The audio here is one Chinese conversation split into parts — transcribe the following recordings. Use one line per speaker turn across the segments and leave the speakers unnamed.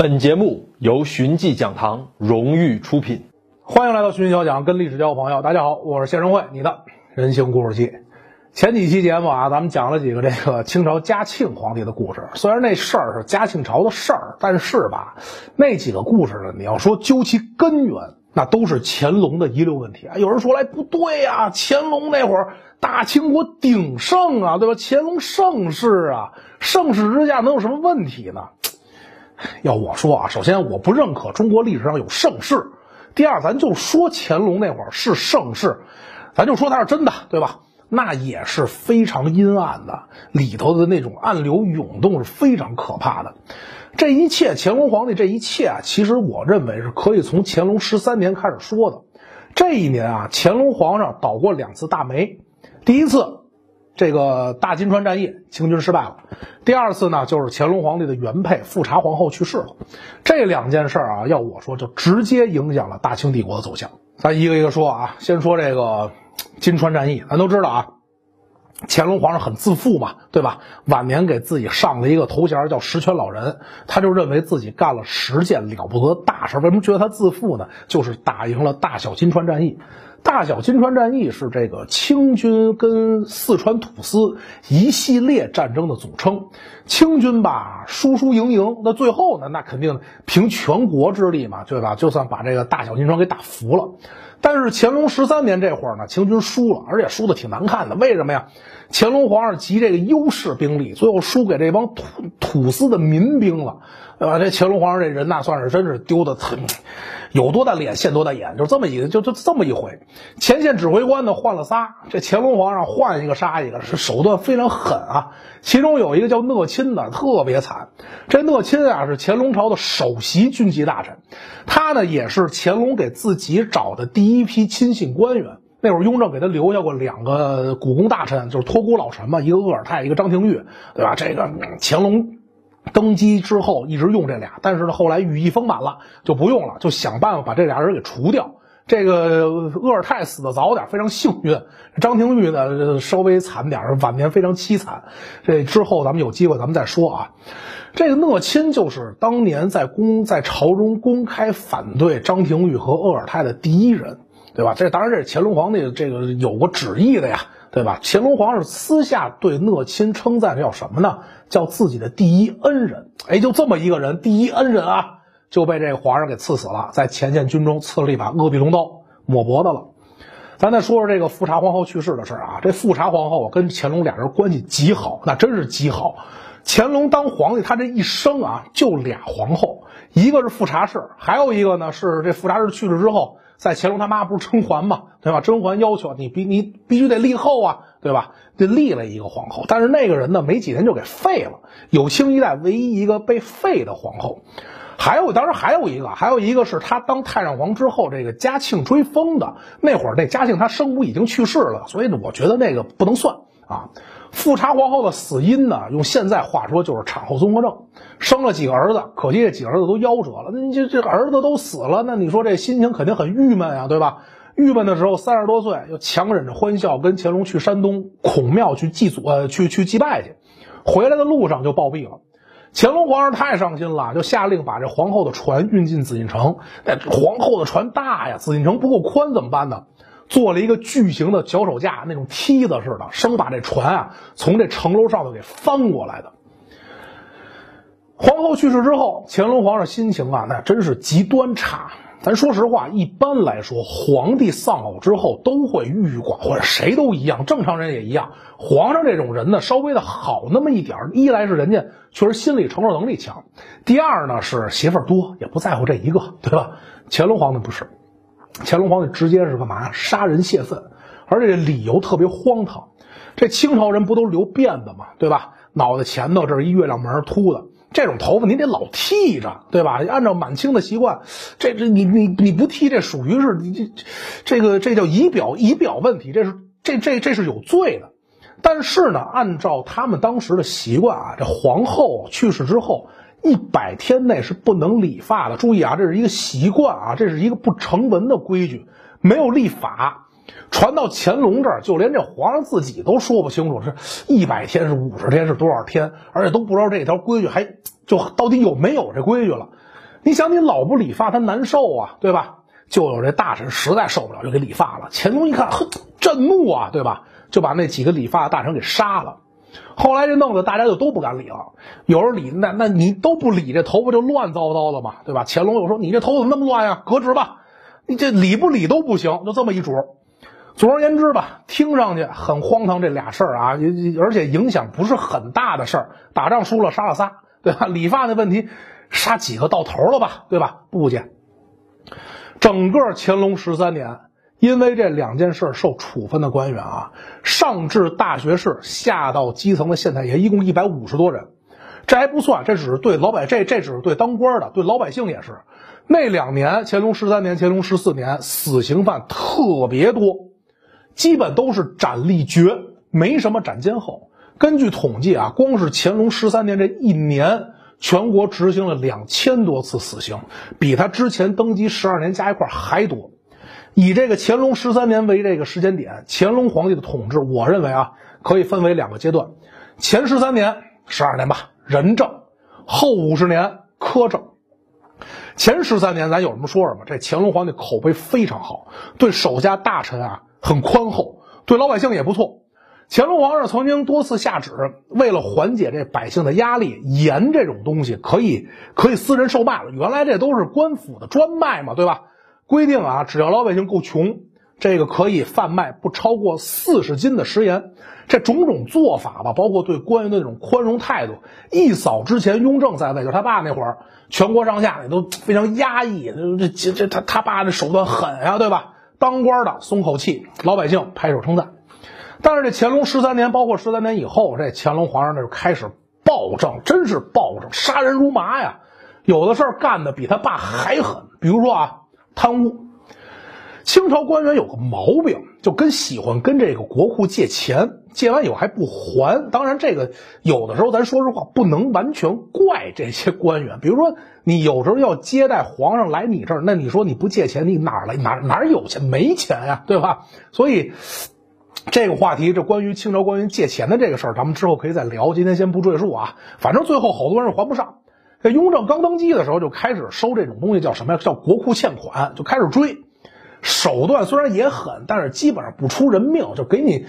本节目由寻迹讲堂荣誉出品。
欢迎来到寻迹小讲，跟历史交朋友。大家好，我是谢仁慧，你的人性故事记。前几期节目啊，咱们讲了几个这个清朝嘉庆皇帝的故事。虽然那事儿是嘉庆朝的事儿，但是吧，那几个故事呢，你要说究其根源，那都是乾隆的遗留问题啊。有人说来不对呀，乾隆那会儿大清国鼎盛啊，对吧？乾隆盛世啊，盛世之下能有什么问题呢？要我说啊，首先我不认可中国历史上有盛世。第二，咱就说乾隆那会儿是盛世，咱就说它是真的，对吧？那也是非常阴暗的，里头的那种暗流涌动是非常可怕的。这一切，乾隆皇帝这一切啊，其实我认为是可以从乾隆十三年开始说的。这一年啊，乾隆皇上倒过两次大霉，第一次。这个大金川战役，清军失败了。第二次呢，就是乾隆皇帝的原配富察皇后去世了。这两件事啊，要我说，就直接影响了大清帝国的走向。咱一个一个说啊，先说这个金川战役。咱都知道啊，乾隆皇上很自负嘛，对吧？晚年给自己上了一个头衔叫十全老人，他就认为自己干了十件了不得大事。为什么觉得他自负呢？就是打赢了大小金川战役。大小金川战役是这个清军跟四川土司一系列战争的总称。清军吧，输输赢赢，那最后呢，那肯定凭全国之力嘛，对吧？就算把这个大小金川给打服了。但是乾隆十三年这会儿呢，清军输了，而且输的挺难看的。为什么呀？乾隆皇上集这个优势兵力，最后输给这帮土土司的民兵了，对吧？这乾隆皇上这人那算是真是丢的。有多大脸现多大眼，就这么一个，就就这么一回。前线指挥官呢换了仨，这乾隆皇上换一个杀一个，是手段非常狠啊。其中有一个叫讷亲的，特别惨。这讷亲啊是乾隆朝的首席军机大臣，他呢也是乾隆给自己找的第一批亲信官员。那会儿雍正给他留下过两个古宫大臣，就是托孤老臣嘛，一个鄂尔泰，一个张廷玉，对吧？这个乾隆。登基之后一直用这俩，但是呢，后来羽翼丰满了就不用了，就想办法把这俩人给除掉。这个鄂尔泰死的早点，非常幸运。张廷玉呢稍微惨点，晚年非常凄惨。这之后咱们有机会咱们再说啊。这个讷亲就是当年在公在朝中公开反对张廷玉和鄂尔泰的第一人，对吧？这当然这是乾隆皇帝这个有过旨意的呀。对吧？乾隆皇上私下对讷亲称赞叫什么呢？叫自己的第一恩人。哎，就这么一个人，第一恩人啊，就被这个皇上给赐死了，在前线军中刺了一把鄂必龙刀，抹脖子了。咱再说说这个富察皇后去世的事啊。这富察皇后跟乾隆俩人关系极好，那真是极好。乾隆当皇帝，他这一生啊，就俩皇后，一个是富察氏，还有一个呢是这富察氏去世之后。在乾隆他妈不是甄嬛嘛，对吧？甄嬛要求你必你必须得立后啊，对吧？就立了一个皇后，但是那个人呢，没几天就给废了。有清一代唯一一个被废的皇后，还有当时还有一个，还有一个是他当太上皇之后，这个嘉庆追封的那会儿，那嘉庆他生母已经去世了，所以呢，我觉得那个不能算啊。富察皇后的死因呢？用现在话说就是产后综合症，生了几个儿子，可惜这几个儿子都夭折了。那你这这儿子都死了，那你说这心情肯定很郁闷啊，对吧？郁闷的时候，三十多岁又强忍着欢笑，跟乾隆去山东孔庙去祭祖，呃，去去祭拜去。回来的路上就暴毙了。乾隆皇上太伤心了，就下令把这皇后的船运进紫禁城。那皇后的船大呀，紫禁城不够宽，怎么办呢？做了一个巨型的脚手架，那种梯子似的，生把这船啊从这城楼上头给翻过来的。皇后去世之后，乾隆皇上心情啊，那真是极端差。咱说实话，一般来说，皇帝丧偶之后都会郁郁寡欢，谁都一样，正常人也一样。皇上这种人呢，稍微的好那么一点一来是人家确实心理承受能力强，第二呢是媳妇儿多，也不在乎这一个，对吧？乾隆皇帝不是。乾隆皇帝直接是干嘛？杀人泄愤，而且理由特别荒唐。这清朝人不都留辫子吗？对吧？脑袋前头这是一月亮门秃的，这种头发你得老剃着，对吧？按照满清的习惯，这这你你你不剃，这属于是你这这个这叫仪表仪表问题，这是这这这是有罪的。但是呢，按照他们当时的习惯啊，这皇后去世之后。一百天内是不能理发的。注意啊，这是一个习惯啊，这是一个不成文的规矩，没有立法。传到乾隆这儿，就连这皇上自己都说不清楚是一百天是五十天是多少天，而且都不知道这条规矩还就到底有没有这规矩了。你想，你老不理发，他难受啊，对吧？就有这大臣实在受不了，就给理发了。乾隆一看，呵，震怒啊，对吧？就把那几个理发的大臣给杀了。后来这弄得大家就都不敢理了。有人理那那你都不理，这头发就乱糟糟的嘛，对吧？乾隆又说：“你这头发怎么那么乱呀？革职吧！你这理不理都不行，就这么一主。”总而言之吧，听上去很荒唐，这俩事儿啊，而且影响不是很大的事儿。打仗输了杀了仨，对吧？理发那问题，杀几个到头了吧，对吧？不见。整个乾隆十三年，因为这两件事受处分的官员啊，上至大学士，下到基层的县太爷，一共一百五十多人。这还不算，这只是对老百这这只是对当官的，对老百姓也是。那两年，乾隆十三年、乾隆十四年，死刑犯特别多，基本都是斩立决，没什么斩监候。根据统计啊，光是乾隆十三年这一年。全国执行了两千多次死刑，比他之前登基十二年加一块还多。以这个乾隆十三年为这个时间点，乾隆皇帝的统治，我认为啊，可以分为两个阶段：前十三年十二年吧，仁政；后五十年苛政。前十三年咱有什么说什么，这乾隆皇帝口碑非常好，对手下大臣啊很宽厚，对老百姓也不错。乾隆皇上曾经多次下旨，为了缓解这百姓的压力，盐这种东西可以可以私人售卖了。原来这都是官府的专卖嘛，对吧？规定啊，只要老百姓够穷，这个可以贩卖不超过四十斤的食盐。这种种做法吧，包括对官员的那种宽容态度，一扫之前雍正在位，就是他爸那会儿，全国上下也都非常压抑。这这这他他爸这手段狠呀，对吧？当官的松口气，老百姓拍手称赞。但是这乾隆十三年，包括十三年以后，这乾隆皇上那就开始暴政，真是暴政，杀人如麻呀！有的事儿干的比他爸还狠，比如说啊，贪污。清朝官员有个毛病，就跟喜欢跟这个国库借钱，借完以后还不还。当然，这个有的时候咱说实话不能完全怪这些官员。比如说，你有时候要接待皇上来你这儿，那你说你不借钱，你哪来哪哪有钱？没钱呀，对吧？所以。这个话题，这关于清朝官员借钱的这个事儿，咱们之后可以再聊。今天先不赘述啊。反正最后好多人还不上。这雍正刚登基的时候就开始收这种东西，叫什么呀？叫国库欠款，就开始追。手段虽然也狠，但是基本上不出人命，就给你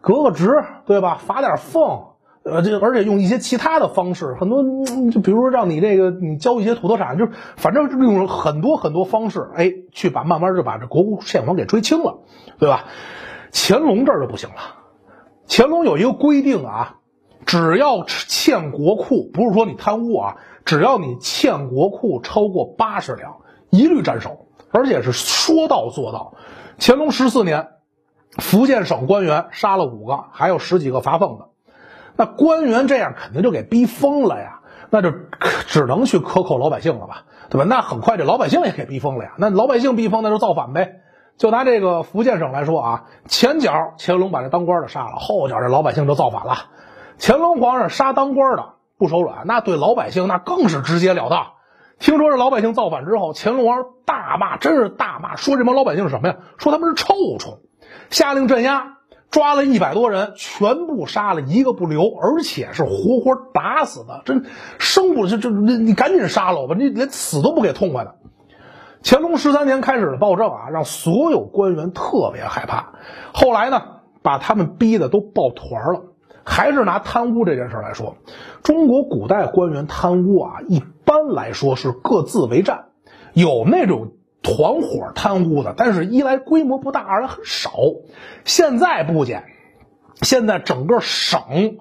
革个职，对吧？罚点俸，呃，这而且用一些其他的方式，很多就比如说让你这个你交一些土特产，就反正用很多很多方式，哎，去把慢慢就把这国库欠款给追清了，对吧？乾隆这儿就不行了，乾隆有一个规定啊，只要欠国库，不是说你贪污啊，只要你欠国库超过八十两，一律斩首，而且是说到做到。乾隆十四年，福建省官员杀了五个，还有十几个罚俸的，那官员这样肯定就给逼疯了呀，那就只能去克扣老百姓了吧，对吧？那很快这老百姓也给逼疯了呀，那老百姓逼疯那就造反呗。就拿这个福建省来说啊，前脚乾隆把这当官的杀了，后脚这老百姓就造反了。乾隆皇上杀当官的不手软，那对老百姓那更是直截了当。听说这老百姓造反之后，乾隆皇上大骂，真是大骂，说这帮老百姓是什么呀？说他们是臭虫，下令镇压，抓了一百多人，全部杀了一个不留，而且是活活打死的，真生不就就你你赶紧杀了我吧，你连死都不给痛快的。乾隆十三年开始的暴政啊，让所有官员特别害怕。后来呢，把他们逼的都抱团了。还是拿贪污这件事来说，中国古代官员贪污啊，一般来说是各自为战，有那种团伙贪污的，但是一来规模不大，二来很少。现在不减，现在整个省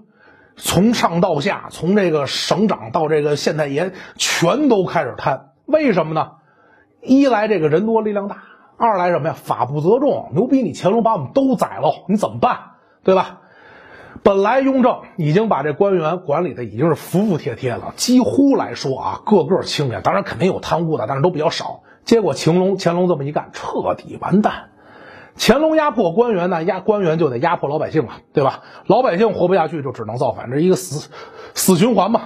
从上到下，从这个省长到这个县太爷，全都开始贪。为什么呢？一来这个人多力量大，二来什么呀？法不责众，牛逼！你乾隆把我们都宰了，你怎么办？对吧？本来雍正已经把这官员管理的已经是服服帖帖了，几乎来说啊，个个清廉。当然肯定有贪污的，但是都比较少。结果乾隆乾隆这么一干，彻底完蛋。乾隆压迫官员呢，压官员就得压迫老百姓嘛，对吧？老百姓活不下去，就只能造反，这是一个死死循环嘛。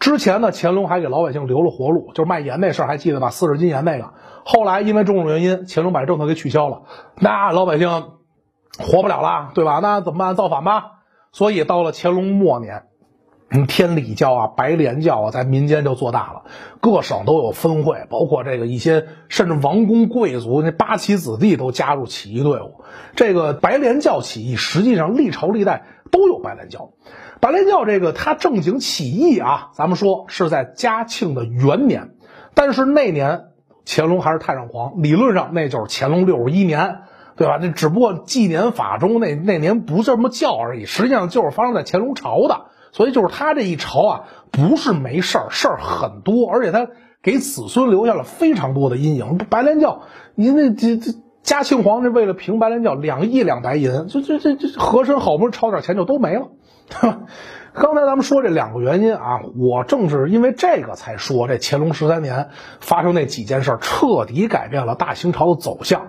之前呢，乾隆还给老百姓留了活路，就是卖盐那事儿，还记得吧？四十斤盐那个。后来因为种种原因，乾隆把政策给取消了。那老百姓活不了了，对吧？那怎么办？造反吧。所以到了乾隆末年。嗯，天理教啊，白莲教啊，在民间就做大了，各省都有分会，包括这个一些甚至王公贵族那八旗子弟都加入起义队伍。这个白莲教起义实际上历朝历代都有白莲教。白莲教这个它正经起义啊，咱们说是在嘉庆的元年，但是那年乾隆还是太上皇，理论上那就是乾隆六十一年，对吧？那只不过纪年法中那那年不这么叫而已，实际上就是发生在乾隆朝的。所以就是他这一朝啊，不是没事儿，事儿很多，而且他给子孙留下了非常多的阴影。白莲教，您那这这嘉庆皇帝为了平白莲教，两亿两白银，这这这这和珅好不容易抄点钱就都没了。刚才咱们说这两个原因啊，我正是因为这个才说这乾隆十三年发生那几件事，彻底改变了大清朝的走向。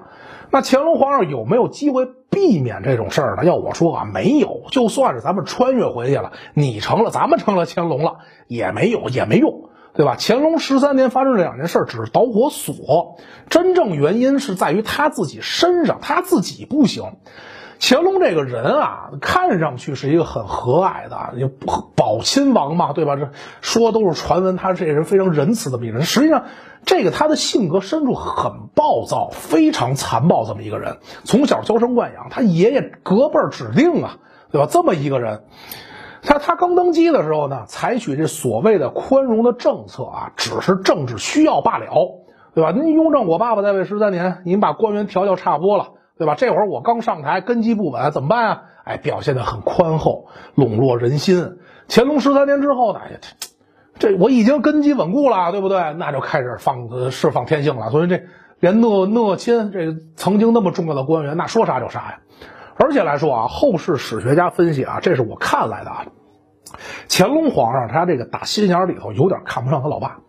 那乾隆皇上有没有机会避免这种事儿呢？要我说啊，没有。就算是咱们穿越回去了，你成了，咱们成了乾隆了，也没有，也没用，对吧？乾隆十三年发生这两件事，只是导火索，真正原因是在于他自己身上，他自己不行。乾隆这个人啊，看上去是一个很和蔼的，也保亲王嘛，对吧？这说都是传闻，他这人非常仁慈的一个人。实际上，这个他的性格深处很暴躁，非常残暴，这么一个人。从小娇生惯养，他爷爷隔辈指定啊，对吧？这么一个人，他他刚登基的时候呢，采取这所谓的宽容的政策啊，只是政治需要罢了，对吧？您雍正，我爸爸在位十三年，您把官员调教差不多了。对吧？这会儿我刚上台，根基不稳，怎么办啊？哎，表现的很宽厚，笼络人心。乾隆十三年之后呢，哎这我已经根基稳固了，对不对？那就开始放释放天性了。所以这连讷讷亲这曾经那么重要的官员，那说杀就杀呀。而且来说啊，后世史学家分析啊，这是我看来的啊，乾隆皇上他这个打心眼里头有点看不上他老爸。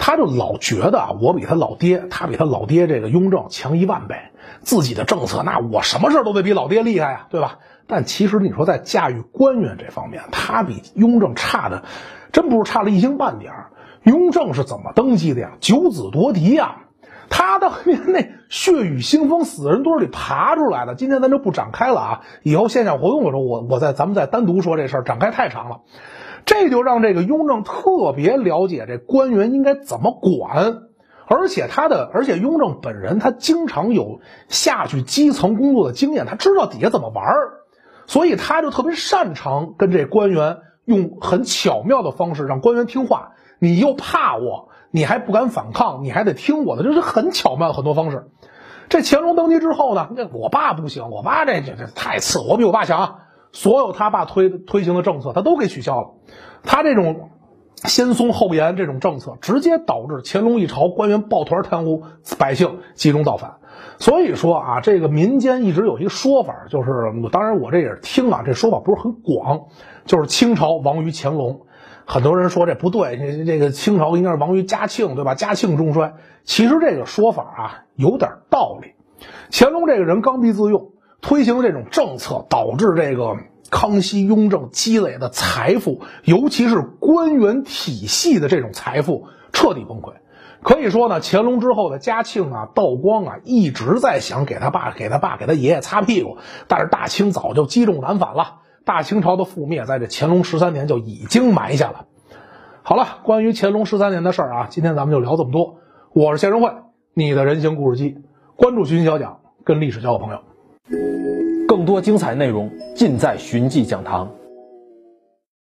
他就老觉得啊，我比他老爹，他比他老爹这个雍正强一万倍。自己的政策，那我什么事都得比老爹厉害呀，对吧？但其实你说在驾驭官员这方面，他比雍正差的，真不是差了一星半点雍正是怎么登基的呀？九子夺嫡呀！他当年那血雨腥风，死人堆里爬出来的。今天咱就不展开了啊，以后线下活动的时候，我我再咱们再单独说这事儿，展开太长了。这就让这个雍正特别了解这官员应该怎么管，而且他的，而且雍正本人他经常有下去基层工作的经验，他知道底下怎么玩儿，所以他就特别擅长跟这官员用很巧妙的方式让官员听话。你又怕我，你还不敢反抗，你还得听我的，这是很巧妙很多方式。这乾隆登基之后呢，那我爸不行，我爸这这这太次，我比我爸强。所有他爸推推行的政策，他都给取消了。他这种先松后严这种政策，直接导致乾隆一朝官员抱团贪污，百姓集中造反。所以说啊，这个民间一直有一个说法，就是当然我这也是听啊，这说法不是很广，就是清朝亡于乾隆。很多人说这不对，这这个清朝应该是亡于嘉庆，对吧？嘉庆中衰。其实这个说法啊有点道理。乾隆这个人刚愎自用。推行这种政策，导致这个康熙、雍正积累的财富，尤其是官员体系的这种财富彻底崩溃。可以说呢，乾隆之后的嘉庆啊、道光啊，一直在想给他爸、给他爸、给他爷爷擦屁股，但是大清早就积重难返了。大清朝的覆灭，在这乾隆十三年就已经埋下了。好了，关于乾隆十三年的事儿啊，今天咱们就聊这么多。我是谢仁慧，你的人形故事机，关注寻小讲，跟历史交个朋友。
更多精彩内容尽在寻迹讲堂。